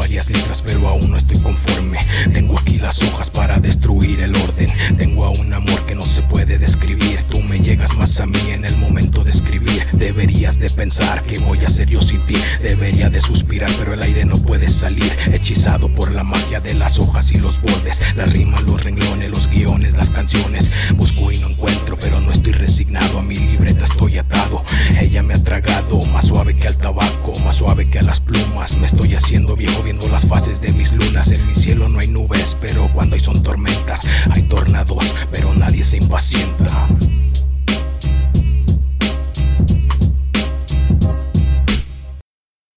bellas letras, pero aún no estoy conforme. Tengo aquí las hojas para destruir el orden. Tengo a un amor que no se puede describir. Tú me llegas más a mí en el momento de escribir. Deberías de pensar que voy a hacer yo sin ti. Debería de suspirar, pero el aire no puede salir. Hechizado por la magia de las hojas y los bordes. La rima, los renglones, los guiones, las canciones. Busco y no encuentro, pero no estoy resignado. A mi libreta estoy atado. Ella me ha tragado, más suave que al tabaco, suave que a las plumas. Me estoy haciendo viejo viendo las fases de mis lunas. En mi cielo no hay nubes, pero cuando hay son tormentas. Hay tornados, pero nadie se impacienta.